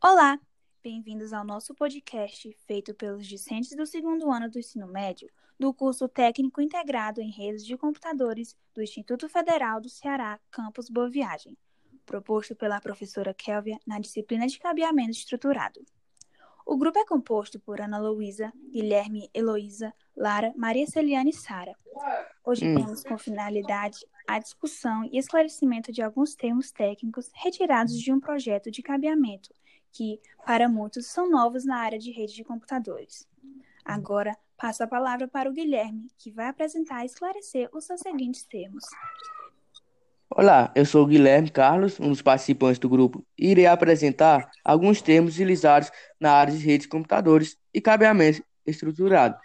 Olá, bem-vindos ao nosso podcast feito pelos discentes do segundo ano do ensino médio do curso Técnico Integrado em Redes de Computadores do Instituto Federal do Ceará, campus Boa Viagem, proposto pela professora Kélvia na disciplina de cabeamento estruturado. O grupo é composto por Ana Luísa, Guilherme, Heloísa, Lara, Maria Celiane e Sara. Hoje Hum. temos como finalidade a discussão e esclarecimento de alguns termos técnicos retirados de um projeto de cabeamento que, para muitos, são novos na área de rede de computadores. Agora, passo a palavra para o Guilherme, que vai apresentar e esclarecer os seus seguintes termos. Olá, eu sou o Guilherme Carlos, um dos participantes do grupo, e irei apresentar alguns termos utilizados na área de redes de computadores e cabeamento estruturado.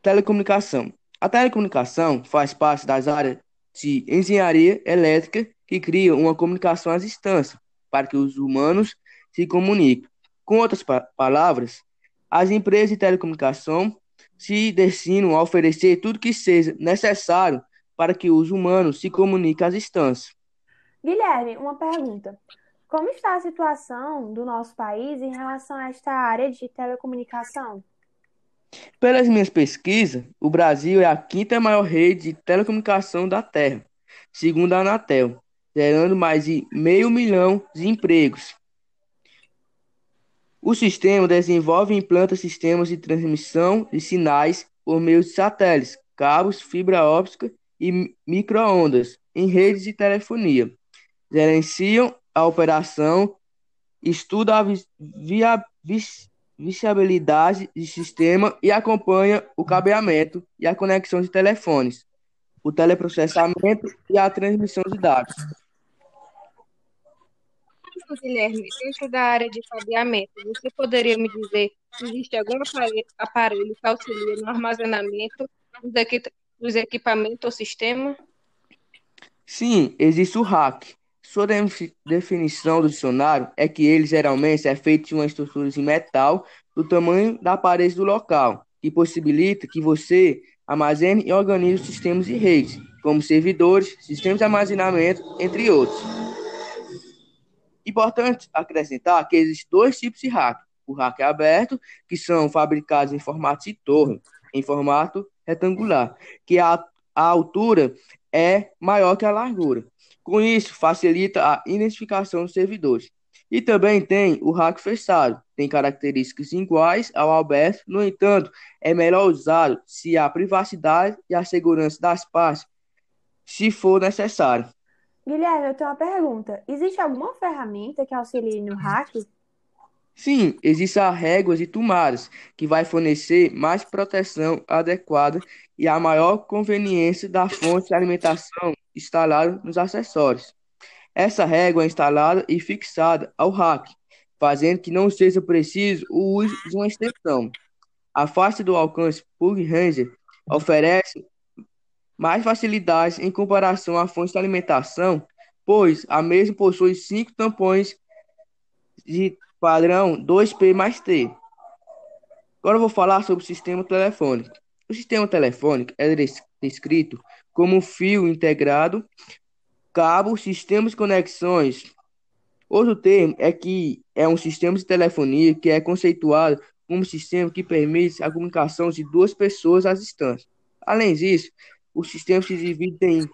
Telecomunicação. A telecomunicação faz parte das áreas de engenharia elétrica que criam uma comunicação à distância para que os humanos se comuniquem. Com outras pa- palavras, as empresas de telecomunicação se destinam a oferecer tudo que seja necessário para que os humanos se comuniquem à distância. Guilherme, uma pergunta. Como está a situação do nosso país em relação a esta área de telecomunicação? Pelas minhas pesquisas, o Brasil é a quinta maior rede de telecomunicação da Terra, segundo a Anatel, gerando mais de meio milhão de empregos. O sistema desenvolve e implanta sistemas de transmissão de sinais por meio de satélites, cabos, fibra óptica e mi- micro-ondas em redes de telefonia. Gerenciam a operação, estuda a viabilidade de sistema e acompanha o cabeamento e a conexão de telefones, o teleprocessamento e a transmissão de dados. Guilherme, dentro da área de cabeamento, você poderia me dizer se existe algum apare- aparelho que auxilia no armazenamento dos, equi- dos equipamentos ou sistema? Sim, existe o rack. Sua defi- definição do dicionário é que ele geralmente é feito de uma estrutura de metal do tamanho da parede do local, que possibilita que você armazene e organize sistemas de rede, como servidores, sistemas de armazenamento, entre outros. Importante acrescentar que existem dois tipos de rack. O rack aberto, que são fabricados em formato de torre, em formato retangular, que a, a altura é maior que a largura. Com isso, facilita a identificação dos servidores. E também tem o rack fechado, tem características iguais ao aberto, no entanto, é melhor usado se a privacidade e a segurança das partes, se for necessário. Guilherme, eu tenho uma pergunta. Existe alguma ferramenta que auxilie no hack? Sim, existem as réguas e tomadas, que vai fornecer mais proteção adequada e a maior conveniência da fonte de alimentação instalada nos acessórios. Essa régua é instalada e fixada ao rack, fazendo que não seja preciso o uso de uma extensão. A faixa do alcance Plug Ranger oferece mais facilidades em comparação à fonte de alimentação, pois a mesma possui cinco tampões de padrão 2P mais T. Agora eu vou falar sobre o sistema telefônico. O sistema telefônico é des- descrito como fio integrado, cabo, sistemas de conexões. Outro termo é que é um sistema de telefonia que é conceituado como um sistema que permite a comunicação de duas pessoas à distância. Além disso, o sistema se divide em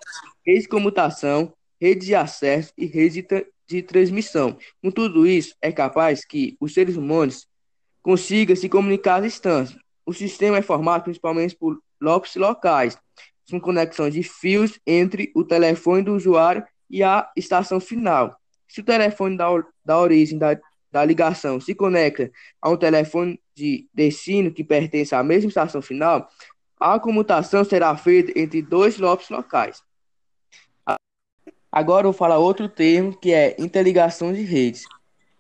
rede de comutação, rede de acesso e rede de, de transmissão. Com tudo isso, é capaz que os seres humanos consigam se comunicar à distância. O sistema é formado principalmente por lobes locais, com conexão de fios entre o telefone do usuário e a estação final. Se o telefone da, da origem da, da ligação se conecta a um telefone de destino que pertence à mesma estação final, a comutação será feita entre dois lobes locais. Agora eu vou falar outro termo que é interligação de redes.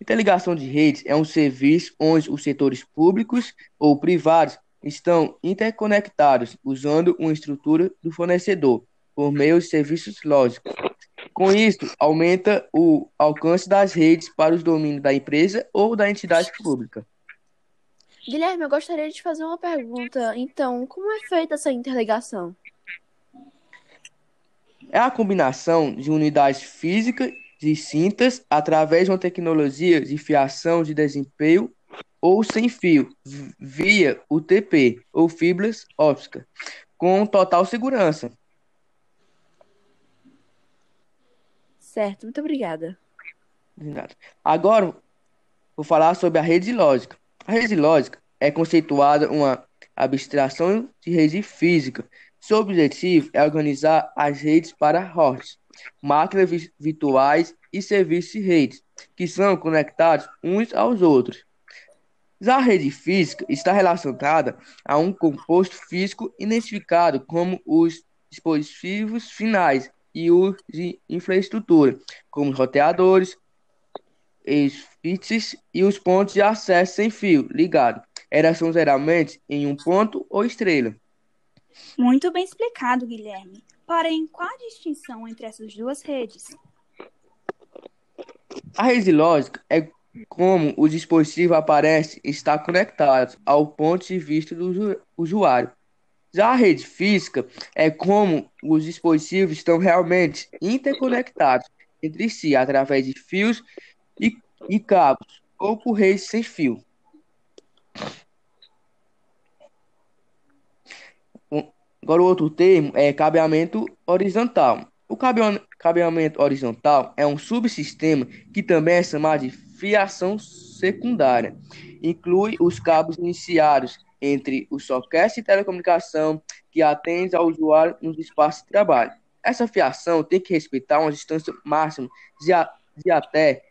Interligação de redes é um serviço onde os setores públicos ou privados estão interconectados usando uma estrutura do fornecedor por meio de serviços lógicos. Com isso, aumenta o alcance das redes para os domínios da empresa ou da entidade pública. Guilherme, eu gostaria de fazer uma pergunta. Então, como é feita essa interligação? É a combinação de unidades físicas de cintas através de uma tecnologia de fiação de desempenho ou sem fio, via UTP ou fibras ópticas, com total segurança. Certo, muito obrigada. Agora, vou falar sobre a rede lógica. A rede lógica é conceituada uma abstração de rede física. Seu objetivo é organizar as redes para hosts, máquinas virtuais e serviços de redes, que são conectados uns aos outros. Já a rede física está relacionada a um composto físico identificado como os dispositivos finais e os de infraestrutura, como os roteadores, switches e os pontos de acesso sem fio ligado. São geralmente em um ponto ou estrela. Muito bem explicado, Guilherme. Porém, qual a distinção entre essas duas redes? A rede lógica é como o dispositivo aparece está conectado ao ponto de vista do usuário. Já a rede física é como os dispositivos estão realmente interconectados entre si através de fios e, e cabos ou por redes sem fio. Agora, o outro termo é cabeamento horizontal. O cabeamento horizontal é um subsistema que também é chamado de fiação secundária. Inclui os cabos iniciados entre os sockets de telecomunicação que atendem ao usuário nos espaços de trabalho. Essa fiação tem que respeitar uma distância máxima de, a, de até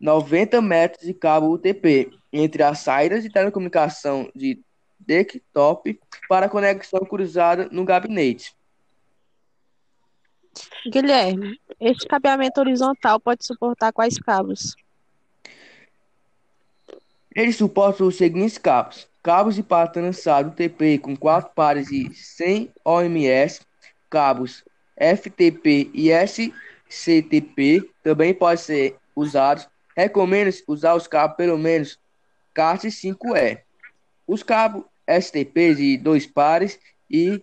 90 metros de cabo UTP entre as saídas de telecomunicação de desktop para conexão cruzada no gabinete. Guilherme, este cabeamento horizontal pode suportar quais cabos? Ele suporta os seguintes cabos: cabos de par trançado UTP com quatro pares de 100 ohms, cabos FTP e SCTP também podem ser usados. Recomendo usar os cabos pelo menos CAT 5E. Os cabos STP de dois pares e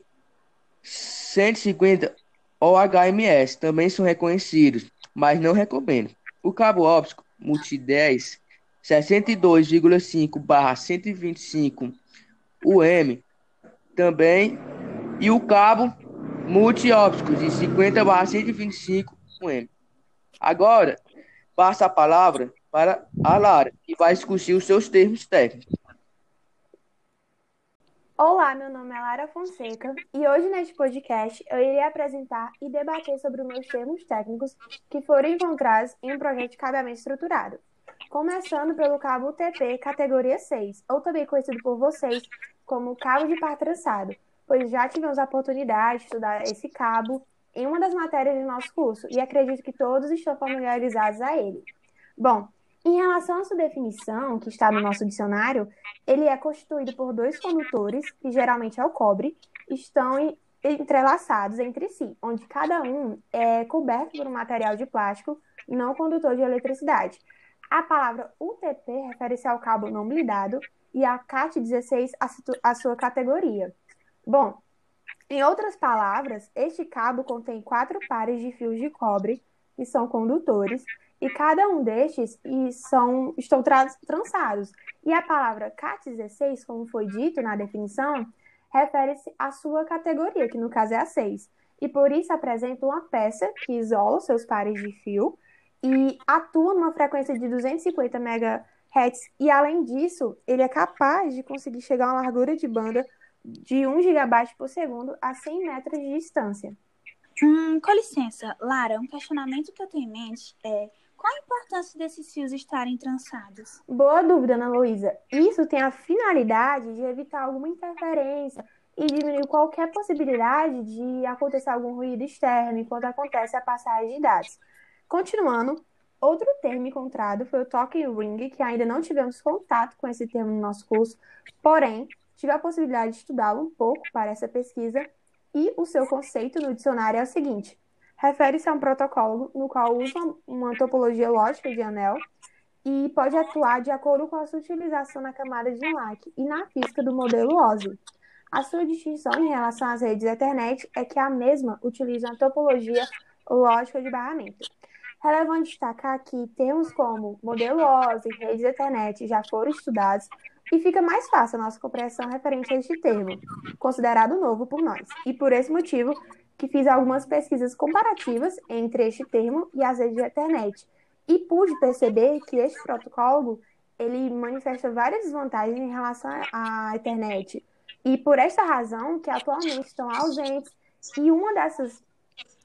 150 OHMS também são reconhecidos, mas não recomendo. O cabo óptico multi-10 62,5 barra 125 UM também e o cabo multi-óptico de 50 barra 125 UM. Agora, passa a palavra para a Lara, que vai discutir os seus termos técnicos. Olá, meu nome é Lara Fonseca e hoje neste podcast eu irei apresentar e debater sobre os meus termos técnicos que foram encontrados em um projeto de cabeamento estruturado. Começando pelo cabo UTP categoria 6, ou também conhecido por vocês como cabo de par trançado, pois já tivemos a oportunidade de estudar esse cabo em uma das matérias do nosso curso e acredito que todos estão familiarizados a ele. Bom, em relação à sua definição, que está no nosso dicionário, ele é constituído por dois condutores, que geralmente é o cobre, estão entrelaçados entre si, onde cada um é coberto por um material de plástico não condutor de eletricidade. A palavra UTP refere-se ao cabo não blindado e a CAT16 a sua categoria. Bom, em outras palavras, este cabo contém quatro pares de fios de cobre que são condutores e cada um destes são, estão trançados. E a palavra CAT16, como foi dito na definição, refere-se à sua categoria, que no caso é a 6. E por isso apresenta uma peça que isola seus pares de fio e atua numa frequência de 250 MHz. E além disso, ele é capaz de conseguir chegar a uma largura de banda de 1 GB por segundo a 100 metros de distância. Hum, com licença, Lara, um questionamento que eu tenho em mente é qual a importância desses fios estarem trançados? Boa dúvida, Ana Luísa. Isso tem a finalidade de evitar alguma interferência e diminuir qualquer possibilidade de acontecer algum ruído externo enquanto acontece a passagem de dados. Continuando, outro termo encontrado foi o talking ring, que ainda não tivemos contato com esse termo no nosso curso, porém, tive a possibilidade de estudá-lo um pouco para essa pesquisa e o seu conceito no dicionário é o seguinte: refere-se a um protocolo no qual usa uma topologia lógica de anel e pode atuar de acordo com a sua utilização na camada de lac e na física do modelo OSI. A sua distinção em relação às redes Ethernet é que a mesma utiliza uma topologia lógica de barramento. Relevante destacar que termos como modelo OSI redes Ethernet já foram estudados e fica mais fácil a nossa compreensão referente a este termo, considerado novo por nós. E por esse motivo que fiz algumas pesquisas comparativas entre este termo e as redes de Ethernet, e pude perceber que este protocolo ele manifesta várias desvantagens em relação à internet. E por esta razão que atualmente estão ausentes. E uma dessas,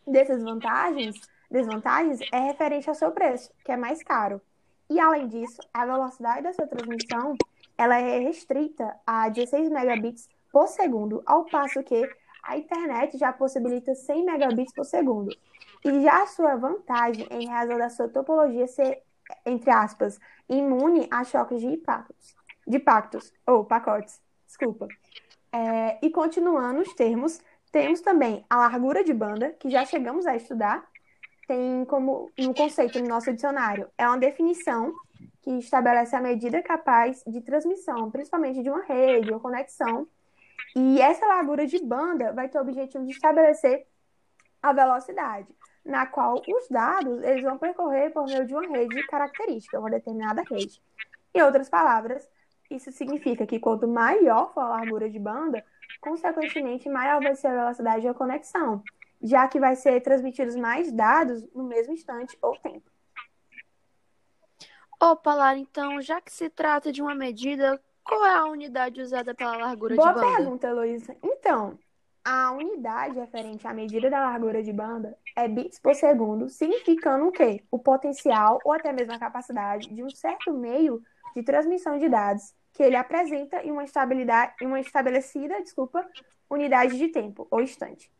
dessas vantagens, desvantagens é referente ao seu preço, que é mais caro. E além disso, a velocidade da sua transmissão ela é restrita a 16 megabits por segundo, ao passo que a internet já possibilita 100 megabits por segundo. E já a sua vantagem em razão da sua topologia ser, entre aspas, imune a choques de impactos, de pactos, ou pacotes, desculpa. É, e continuando os termos, temos também a largura de banda, que já chegamos a estudar, tem como um conceito no nosso dicionário, é uma definição que estabelece a medida capaz de transmissão, principalmente de uma rede ou conexão. E essa largura de banda vai ter o objetivo de estabelecer a velocidade na qual os dados eles vão percorrer por meio de uma rede característica, uma determinada rede. Em outras palavras, isso significa que quanto maior for a largura de banda, consequentemente maior vai ser a velocidade da conexão, já que vai ser transmitidos mais dados no mesmo instante ou tempo. Opa, Lara, então, já que se trata de uma medida, qual é a unidade usada pela largura Boa de banda? Boa pergunta, Heloísa. Então, a unidade referente à medida da largura de banda é bits por segundo, significando o quê? O potencial ou até mesmo a capacidade de um certo meio de transmissão de dados que ele apresenta em uma estabilidade, em uma estabelecida, desculpa, unidade de tempo ou instante.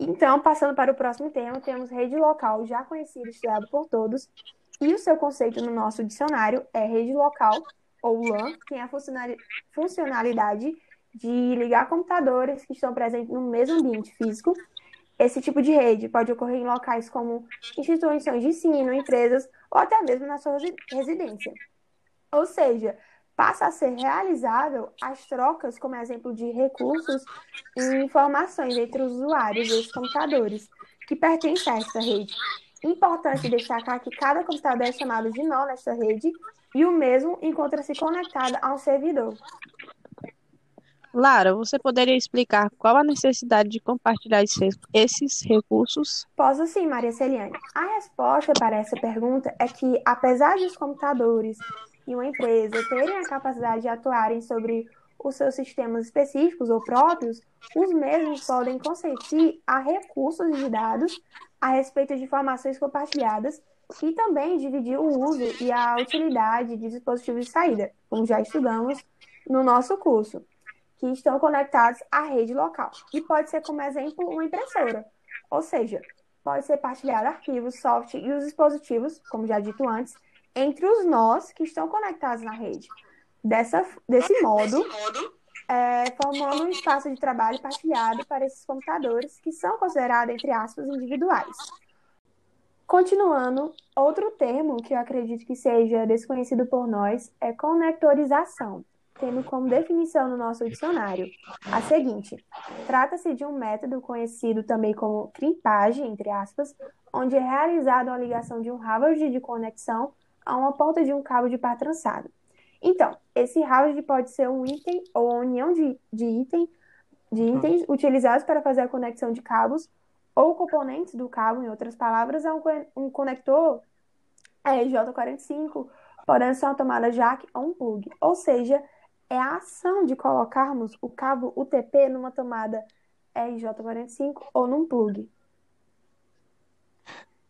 Então, passando para o próximo tema, temos rede local, já conhecido e estudado por todos, e o seu conceito no nosso dicionário é rede local, ou LAN, que tem a funcionalidade de ligar computadores que estão presentes no mesmo ambiente físico. Esse tipo de rede pode ocorrer em locais como instituições de ensino, empresas ou até mesmo na sua residência. Ou seja, passa a ser realizável as trocas, como exemplo de recursos e informações entre os usuários desses computadores que pertencem a esta rede. Importante destacar que cada computador é chamado de nó nesta rede e o mesmo encontra-se conectado a um servidor. Lara, você poderia explicar qual a necessidade de compartilhar esses recursos? Posso sim, Maria Celiane. A resposta para essa pergunta é que, apesar de os computadores e uma empresa terem a capacidade de atuarem sobre os seus sistemas específicos ou próprios, os mesmos podem consentir a recursos de dados a respeito de informações compartilhadas e também dividir o uso e a utilidade de dispositivos de saída, como já estudamos no nosso curso que estão conectados à rede local. E pode ser, como exemplo, uma impressora. Ou seja, pode ser partilhado arquivos, software e os dispositivos, como já dito antes, entre os nós que estão conectados na rede. Dessa, desse modo, é, formando um espaço de trabalho partilhado para esses computadores que são considerados, entre aspas, individuais. Continuando, outro termo que eu acredito que seja desconhecido por nós é conectorização tendo como definição no nosso dicionário a seguinte: trata-se de um método conhecido também como crimpagem, entre aspas, onde é realizada uma ligação de um halved de conexão a uma ponta de um cabo de par trançado. Então, esse halved pode ser um item ou uma união de, de, item, de itens utilizados para fazer a conexão de cabos ou componentes do cabo, em outras palavras, a um, conector RJ45, podendo ser uma tomada jack ou um plug. Ou seja, é a ação de colocarmos o cabo UTP numa tomada RJ45 ou num plug.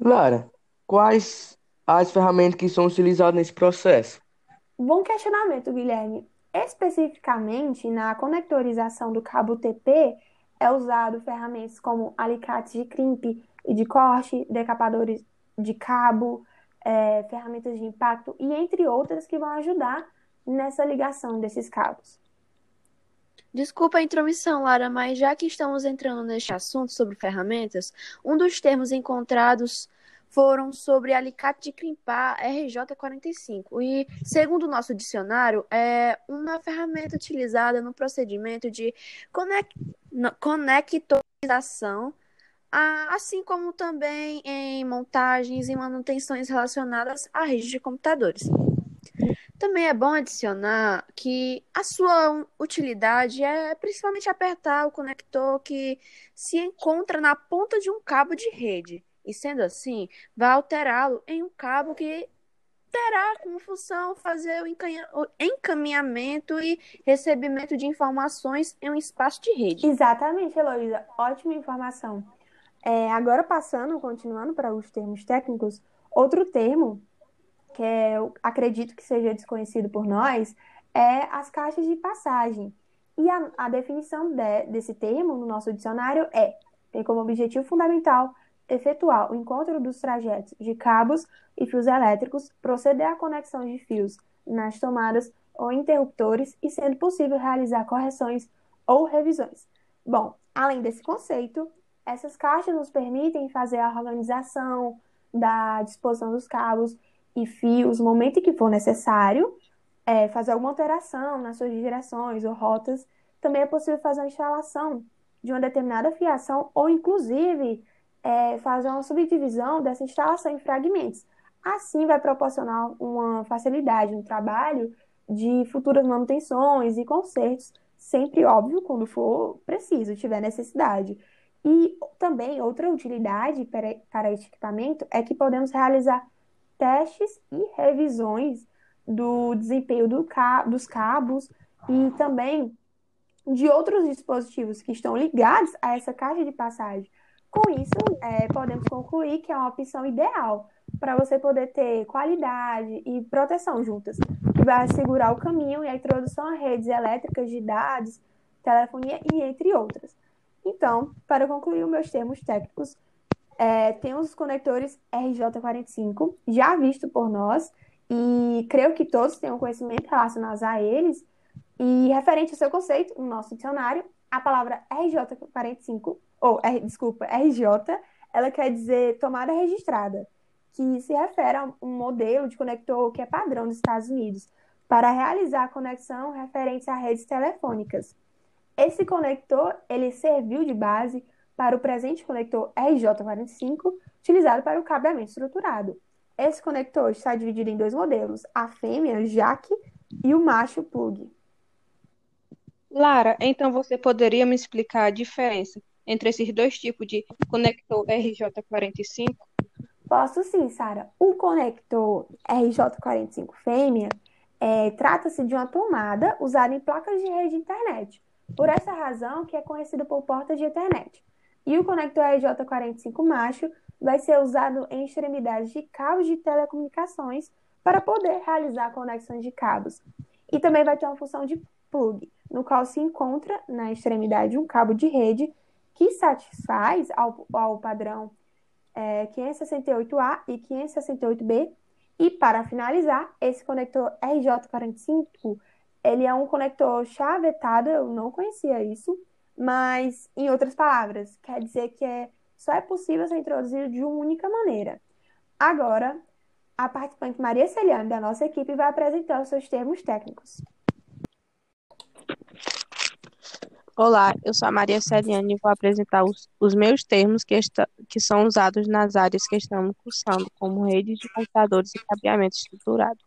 Lara, quais as ferramentas que são utilizadas nesse processo? Bom questionamento, Guilherme. Especificamente na conectorização do cabo UTP, é usado ferramentas como alicates de crimp e de corte, decapadores de cabo, é, ferramentas de impacto e entre outras que vão ajudar nessa ligação desses cabos. Desculpa a intromissão, Lara, mas já que estamos entrando neste assunto sobre ferramentas, um dos termos encontrados foram sobre alicate de crimpar RJ45 e, segundo o nosso dicionário, é uma ferramenta utilizada no procedimento de conectorização assim como também em montagens e manutenções relacionadas à rede de computadores. Também é bom adicionar que a sua utilidade é principalmente apertar o conector que se encontra na ponta de um cabo de rede, e sendo assim, vai alterá-lo em um cabo que terá como função fazer o encaminhamento e recebimento de informações em um espaço de rede. Exatamente, Heloísa. Ótima informação. É, agora passando, continuando para os termos técnicos, outro termo que é, acredito que seja desconhecido por nós é as caixas de passagem. E a, a definição de, desse termo no nosso dicionário é: tem como objetivo fundamental efetuar o encontro dos trajetos de cabos e fios elétricos, proceder à conexão de fios nas tomadas ou interruptores e, sendo possível, realizar correções ou revisões. Bom, além desse conceito, essas caixas nos permitem fazer a organização da disposição dos cabos e fios no momento em que for necessário, é, fazer alguma alteração nas suas direções ou rotas. Também é possível fazer a instalação de uma determinada fiação ou, inclusive, é, fazer uma subdivisão dessa instalação em fragmentos. Assim, vai proporcionar uma facilidade no trabalho de futuras manutenções e consertos, sempre óbvio quando for preciso, tiver necessidade. E também outra utilidade para, para este equipamento é que podemos realizar testes e revisões do desempenho do dos cabos e também de outros dispositivos que estão ligados a essa caixa de passagem. Com isso, é, podemos concluir que é uma opção ideal para você poder ter qualidade e proteção juntas, que vai assegurar o caminho e a introdução a redes elétricas de dados, telefonia e entre outras. Então, para concluir os meus termos técnicos, é, tem os conectores RJ45, já visto por nós, e creio que todos tenham conhecimento relacionado a eles. E referente ao seu conceito, no nosso dicionário, a palavra RJ45 ou R, desculpa, RJ, ela quer dizer tomada registrada, que se refere a um modelo de conector que é padrão dos Estados Unidos para realizar a conexão referente a redes telefônicas. Esse conector ele serviu de base para o presente conector RJ45, utilizado para o cabeamento estruturado. Esse conector está dividido em dois modelos, a fêmea jack e o macho plug. Lara, então você poderia me explicar a diferença entre esses dois tipos de conector RJ45? Posso sim, Sara. O conector RJ45 fêmea é, trata-se de uma tomada usada em placas de rede de internet. Por essa razão que é conhecido por porta de internet. E o conector RJ45 macho vai ser usado em extremidades de cabos de telecomunicações para poder realizar conexões de cabos. E também vai ter uma função de plug, no qual se encontra na extremidade um cabo de rede que satisfaz ao, ao padrão é, 568A e 568B. E para finalizar, esse conector RJ45, ele é um conector chavetado, eu não conhecia isso, mas em outras palavras, quer dizer que é, só é possível ser introduzido de uma única maneira. Agora, a participante Maria Celiane, da nossa equipe, vai apresentar os seus termos técnicos. Olá, eu sou a Maria Celiane e vou apresentar os, os meus termos que, esta, que são usados nas áreas que estamos cursando, como redes de computadores e cabeamento estruturado.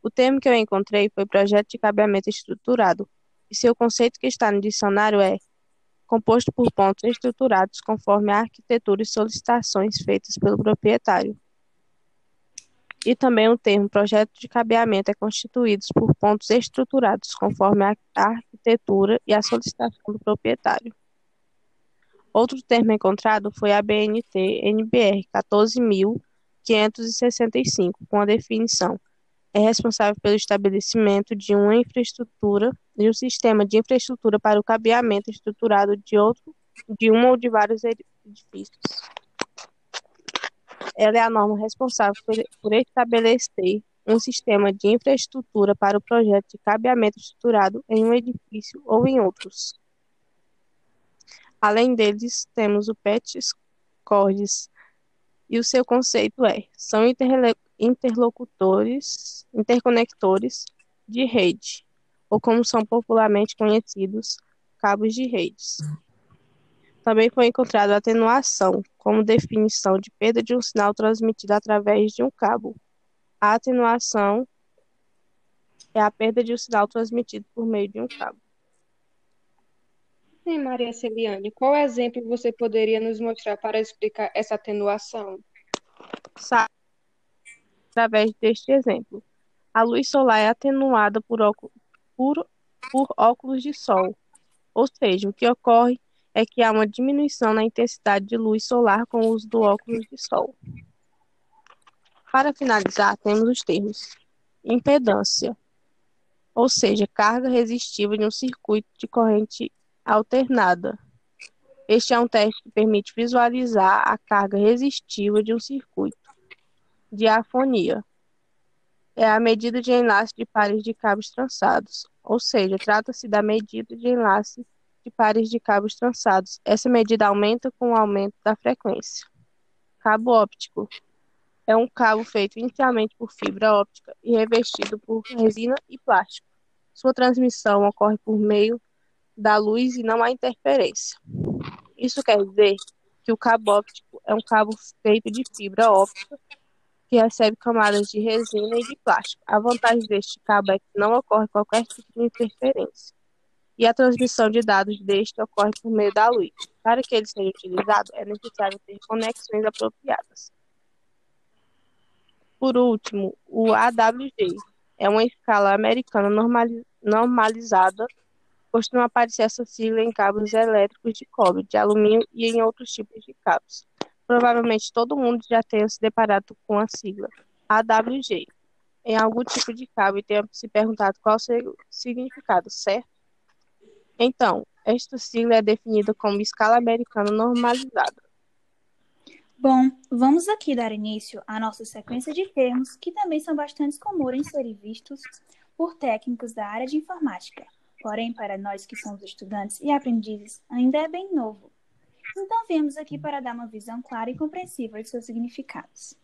O termo que eu encontrei foi projeto de cabeamento estruturado, e seu conceito que está no dicionário é composto por pontos estruturados conforme a arquitetura e solicitações feitas pelo proprietário. E também o termo projeto de cabeamento é constituído por pontos estruturados conforme a arquitetura e a solicitação do proprietário. Outro termo encontrado foi a BNT NBR 14.565, com a definição é responsável pelo estabelecimento de uma infraestrutura e um sistema de infraestrutura para o cabeamento estruturado de outro de um ou de vários edifícios. Ela é a norma responsável por, estabelecer um sistema de infraestrutura para o projeto de cabeamento estruturado em um edifício ou em outros. Além deles, temos o PETS CORDES, e o seu conceito é: são interlocutores, interconectores de rede, ou como são popularmente conhecidos, cabos de redes. Também foi encontrada a atenuação, como definição de perda de um sinal transmitido através de um cabo. A atenuação é a perda de um sinal transmitido por meio de um cabo. Sim, Maria Celiane, qual exemplo você poderia nos mostrar para explicar essa atenuação? Sa- Através deste exemplo, a luz solar é atenuada por, por- por óculos de sol, ou seja, o que ocorre é que há uma diminuição na intensidade de luz solar com o uso do óculos de sol. Para finalizar, temos os termos impedância, ou seja, carga resistiva de um circuito de corrente alternada. Este é um teste que permite visualizar a carga resistiva de um circuito. Diafonia é a medida de enlace de pares de cabos trançados, ou seja, trata-se da medida de enlace de pares de cabos trançados. Essa medida aumenta com o aumento da frequência. Cabo óptico é um cabo feito inicialmente por fibra óptica e revestido por resina e plástico. Sua transmissão ocorre por meio da luz e não há interferência. Isso quer dizer que o cabo óptico é um cabo feito de fibra óptica que recebe camadas de resina e de plástico. A vantagem deste cabo é que não ocorre qualquer tipo de interferência. E a transmissão de dados deste ocorre por meio da luz. Para que ele seja utilizado, é necessário ter conexões apropriadas. Por último, o AWG é uma escala americana normali- normalizada. Costuma aparecer essa sigla em cabos elétricos de cobre, de alumínio e em outros tipos de cabos. Provavelmente todo mundo já tenha se deparado com a sigla AWG em algum tipo de cabo e tenha se perguntado qual seria o significado, certo? Então, esta sigla é definida como escala americana normalizada. Bom, vamos aqui dar início à nossa sequência de termos que também são bastante comuns em serem vistos por técnicos da área de informática. Porém, para nós que somos estudantes e aprendizes, ainda é bem novo. Então, viemos aqui para dar uma visão clara e compreensível de seus significados.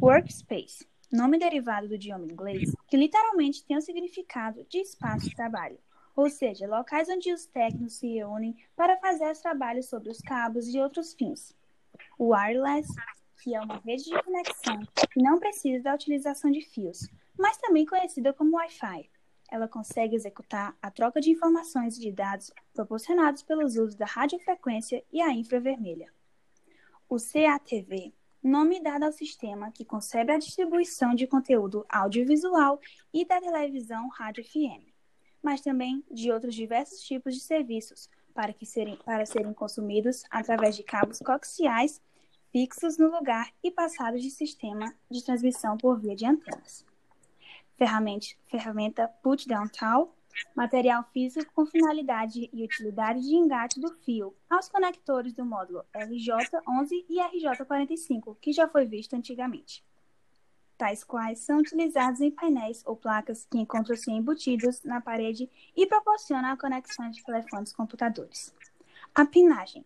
Workspace, nome derivado do idioma inglês, que literalmente tem o significado de espaço de trabalho, ou seja, locais onde os técnicos se reúnem para fazer os trabalhos sobre os cabos e outros fins. Wireless, que é uma rede de conexão que não precisa da utilização de fios, mas também conhecida como Wi-Fi. Ela consegue executar a troca de informações e de dados proporcionados pelos usos da radiofrequência e a infravermelha. O CATV, nome dado ao sistema que concebe a distribuição de conteúdo audiovisual e da televisão rádio FM, mas também de outros diversos tipos de serviços para, que serem, para serem consumidos através de cabos coaxiais fixos no lugar e passados de sistema de transmissão por via de antenas. Ferramenta, ferramenta Put Down Tool, material físico com finalidade e utilidade de engate do fio aos conectores do módulo RJ11 e RJ45, que já foi visto antigamente. Tais quais são utilizados em painéis ou placas que encontram-se embutidos na parede e proporcionam a conexão de telefones e computadores. A pinagem.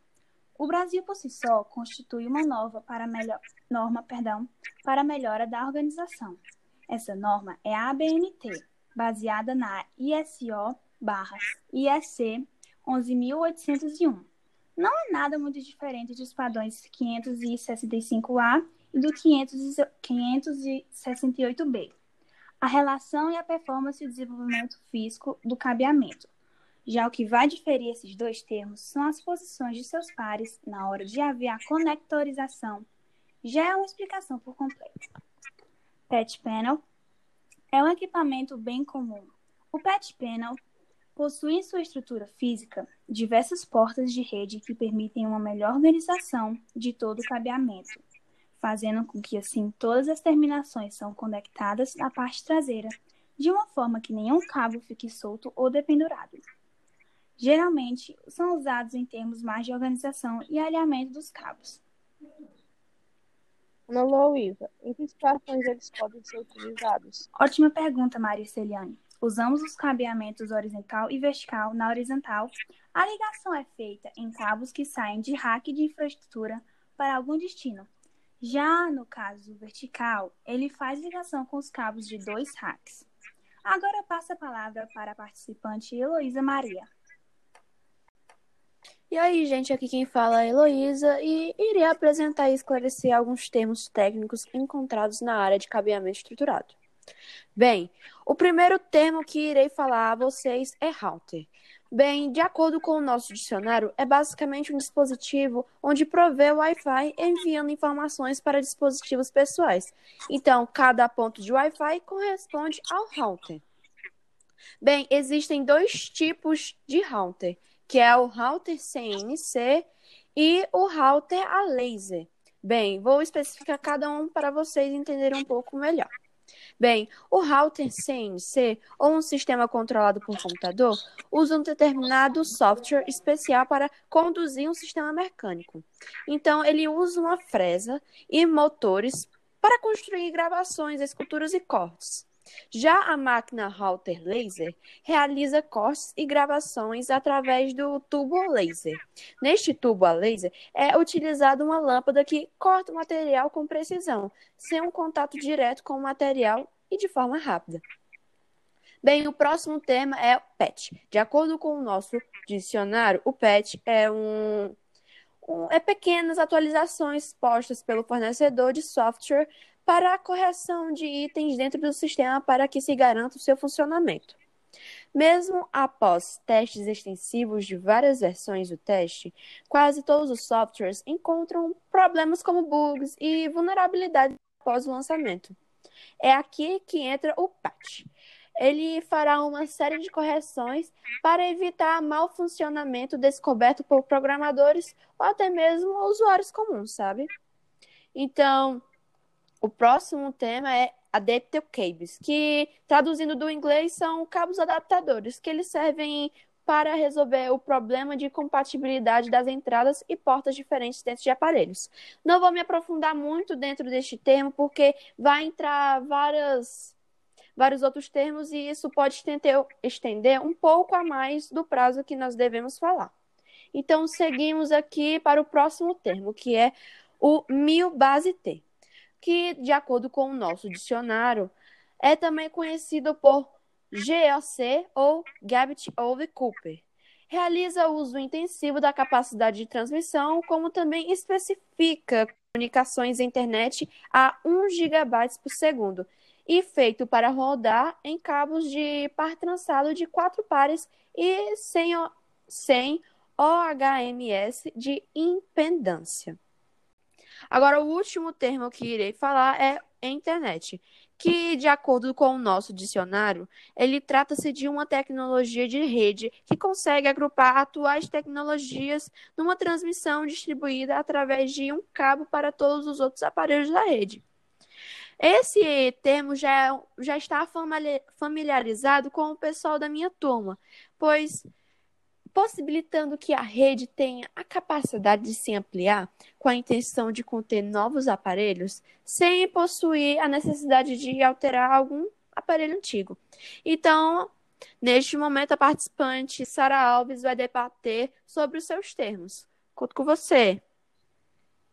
O Brasil por si só constitui uma nova para melhor, norma perdão, para a melhora da organização. Essa norma é a ABNT, baseada na ISO IEC 11.801. Não é nada muito diferente dos padrões 565A e do 568B. A relação e a performance e o desenvolvimento físico do cabeamento. Já o que vai diferir esses dois termos são as posições de seus pares na hora de haver a conectorização. Já é uma explicação por completo. Patch Panel é um equipamento bem comum. O Patch Panel possui em sua estrutura física diversas portas de rede que permitem uma melhor organização de todo o cabeamento, fazendo com que assim todas as terminações são conectadas na parte traseira, de uma forma que nenhum cabo fique solto ou dependurado. Geralmente são usados em termos mais de organização e alinhamento dos cabos. Ana Luísa, em que situações eles podem ser utilizados? Ótima pergunta, Maria Celiane. Usamos os cabeamentos horizontal e vertical. Na horizontal, a ligação é feita em cabos que saem de rack de infraestrutura para algum destino. Já no caso vertical, ele faz ligação com os cabos de dois racks. Agora passo a palavra para a participante Heloísa Maria. E aí, gente, aqui quem fala é Heloísa e irei apresentar e esclarecer alguns termos técnicos encontrados na área de cabeamento estruturado. Bem, o primeiro termo que irei falar a vocês é router. Bem, de acordo com o nosso dicionário, é basicamente um dispositivo onde provê o Wi-Fi enviando informações para dispositivos pessoais. Então, cada ponto de Wi-Fi corresponde ao router. Bem, existem dois tipos de router, que é o router CNC e o router a laser. Bem, vou especificar cada um para vocês entenderem um pouco melhor. Bem, o router CNC, ou um sistema controlado por computador, usa um determinado software especial para conduzir um sistema mecânico. Então, ele usa uma fresa e motores para construir gravações, esculturas e cortes. Já a máquina router laser realiza cortes e gravações através do tubo laser. Neste tubo a laser é utilizada uma lâmpada que corta o material com precisão, sem um contato direto com o material e de forma rápida. Bem, o próximo tema é o PET. De acordo com o nosso dicionário, o PET é um, um é pequenas atualizações postas pelo fornecedor de software para a correção de itens dentro do sistema para que se garanta o seu funcionamento. Mesmo após testes extensivos de várias versões do teste, quase todos os softwares encontram problemas como bugs e vulnerabilidades após o lançamento. É aqui que entra o patch. Ele fará uma série de correções para evitar mau funcionamento descoberto por programadores ou até mesmo usuários comuns, sabe? Então, o próximo tema é Adaptive Cables, que traduzindo do inglês são cabos adaptadores, que eles servem para resolver o problema de compatibilidade das entradas e portas diferentes dentro de aparelhos. Não vou me aprofundar muito dentro deste termo, porque vai entrar várias, vários outros termos e isso pode estender, estender um pouco a mais do prazo que nós devemos falar. Então, seguimos aqui para o próximo termo, que é o mil base T que, de acordo com o nosso dicionário, é também conhecido por GOC ou Gabit over Cooper. Realiza uso intensivo da capacidade de transmissão, como também especifica comunicações internet a 1 GB por segundo e feito para rodar em cabos de par trançado de quatro pares e sem, sem OHMS de impedância. Agora, o último termo que irei falar é internet, que, de acordo com o nosso dicionário, ele trata-se de uma tecnologia de rede que consegue agrupar atuais tecnologias numa transmissão distribuída através de um cabo para todos os outros aparelhos da rede. Esse termo já, já está familiarizado com o pessoal da minha turma, pois possibilitando que a rede tenha a capacidade de se ampliar com a intenção de conter novos aparelhos, sem possuir a necessidade de alterar algum aparelho antigo. Então, neste momento, a participante Sara Alves vai debater sobre os seus termos. Conto com você.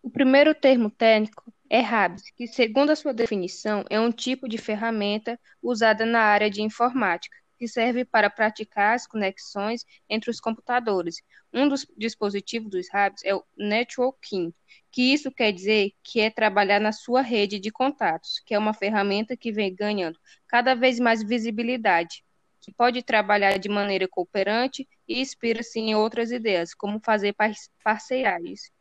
O primeiro termo técnico é RABS, que, segundo a sua definição, é um tipo de ferramenta usada na área de informática que serve para praticar as conexões entre os computadores. Um dos dispositivos dos hubs é o networking, que isso quer dizer que é trabalhar na sua rede de contatos, que é uma ferramenta que vem ganhando cada vez mais visibilidade, que pode trabalhar de maneira cooperante e inspira-se em outras ideias, como fazer parceriais.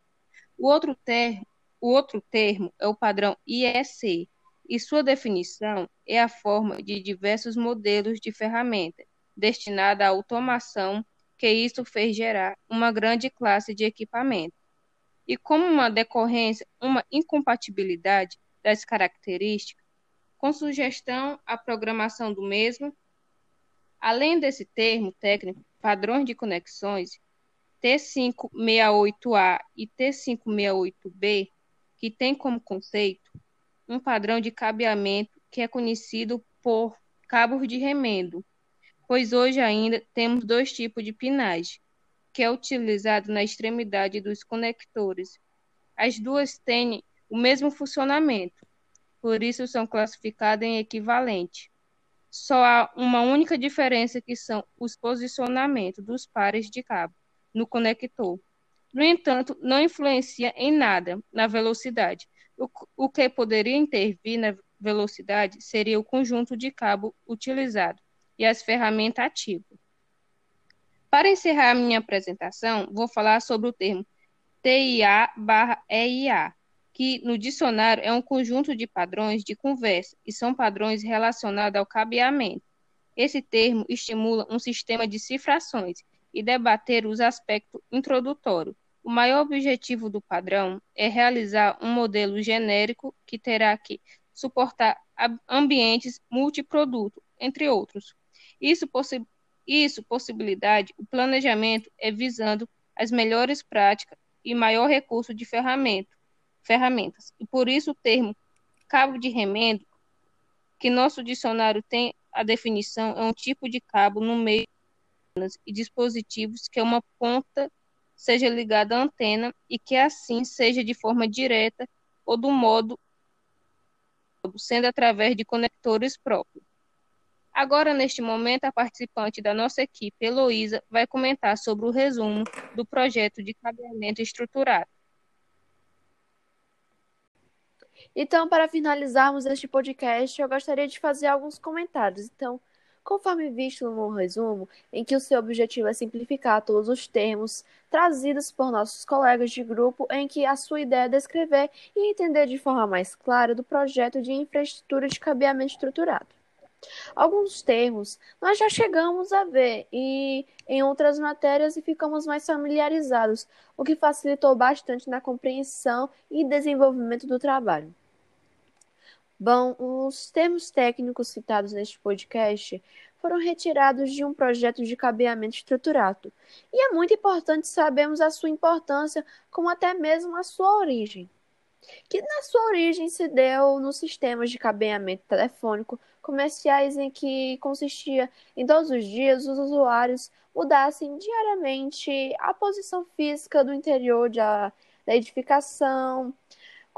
O outro, ter, o outro termo é o padrão IEC, e sua definição é a forma de diversos modelos de ferramenta destinada à automação, que isso fez gerar uma grande classe de equipamento. E como uma decorrência, uma incompatibilidade das características, com sugestão à programação do mesmo, além desse termo técnico, padrões de conexões, T568A e T568B, que tem como conceito um padrão de cabeamento que é conhecido por cabos de remendo, pois hoje ainda temos dois tipos de pinagem, que é utilizado na extremidade dos conectores. As duas têm o mesmo funcionamento, por isso são classificadas em equivalente. Só há uma única diferença que são os posicionamentos dos pares de cabo no conector. No entanto, não influencia em nada na velocidade. O, o que poderia intervir na velocidade seria o conjunto de cabo utilizado e as ferramentas ativas. Para encerrar a minha apresentação, vou falar sobre o termo TIA/EIA, que no dicionário é um conjunto de padrões de conversa e são padrões relacionados ao cabeamento. Esse termo estimula um sistema de cifrações e debater os aspectos introdutórios. O maior objetivo do padrão é realizar um modelo genérico que terá que suportar ambientes multiproduto, entre outros. Isso, possi isso possibilidade o planejamento é visando as melhores práticas e maior recurso de ferramenta, ferramentas. E por isso o termo cabo de remendo, que nosso dicionário tem a definição, é um tipo de cabo no meio e dispositivos que uma ponta seja ligada à antena e que assim seja de forma direta ou do modo sendo através de conectores próprios. Agora, neste momento, a participante da nossa equipe, Heloísa, vai comentar sobre o resumo do projeto de cabeamento estruturado. Então, para finalizarmos este podcast, eu gostaria de fazer alguns comentários. Então, conforme visto no resumo, em que o seu objetivo é simplificar todos os termos trazidos por nossos colegas de grupo, em que a sua ideia é descrever e entender de forma mais clara do projeto de infraestrutura de cabeamento estruturado. Alguns termos nós já chegamos a ver e em outras matérias e ficamos mais familiarizados, o que facilitou bastante na compreensão e desenvolvimento do trabalho. Bom, os termos técnicos citados neste podcast foram retirados de um projeto de cabeamento estruturado, e é muito importante sabermos a sua importância, como até mesmo a sua origem, que na sua origem se deu nos sistemas de cabeamento telefônico comerciais em que consistia em todos os dias os usuários mudassem diariamente a posição física do interior da, da edificação,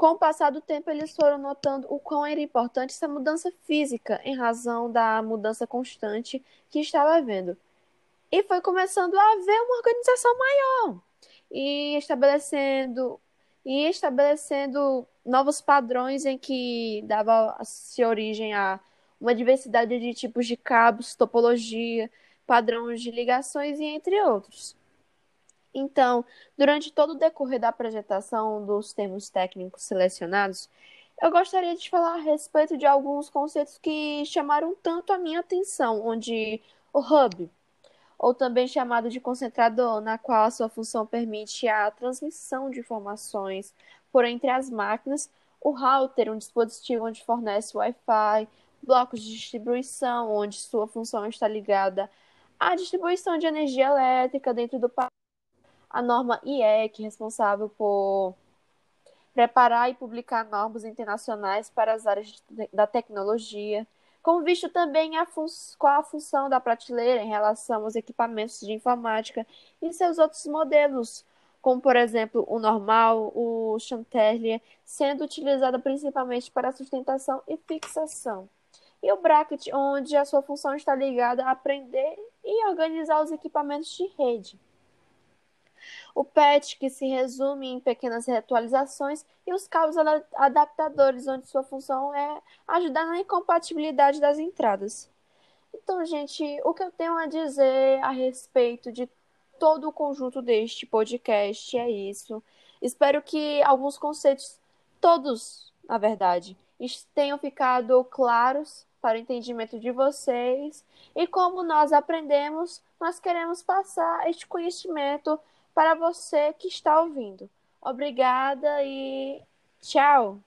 com o passar do tempo, eles foram notando o quão era importante essa mudança física em razão da mudança constante que estava havendo. E foi começando a haver uma organização maior e estabelecendo e estabelecendo novos padrões em que dava-se origem a uma diversidade de tipos de cabos, topologia, padrões de ligações e entre outros. Então, durante todo o decorrer da apresentação dos termos técnicos selecionados, eu gostaria de falar a respeito de alguns conceitos que chamaram tanto a minha atenção, onde o hub, ou também chamado de concentrador, na qual a sua função permite a transmissão de informações por entre as máquinas, o router, um dispositivo onde fornece Wi-Fi, blocos de distribuição, onde sua função está ligada à distribuição de energia elétrica dentro do a norma IEC, responsável por preparar e publicar normas internacionais para as áreas da tecnologia, como visto também a qual a função da prateleira em relação aos equipamentos de informática e seus outros modelos, como por exemplo o normal, o chanterlier, sendo utilizada principalmente para sustentação e fixação. E o bracket, onde a sua função está ligada a aprender e organizar os equipamentos de rede o PET, que se resume em pequenas reatualizações, e os cabos adaptadores, onde sua função é ajudar na incompatibilidade das entradas. Então, gente, o que eu tenho a dizer a respeito de todo o conjunto deste podcast é isso. Espero que alguns conceitos, todos, na verdade, tenham ficado claros para o entendimento de vocês. E como nós aprendemos, nós queremos passar este conhecimento para você que está ouvindo. Obrigada e tchau!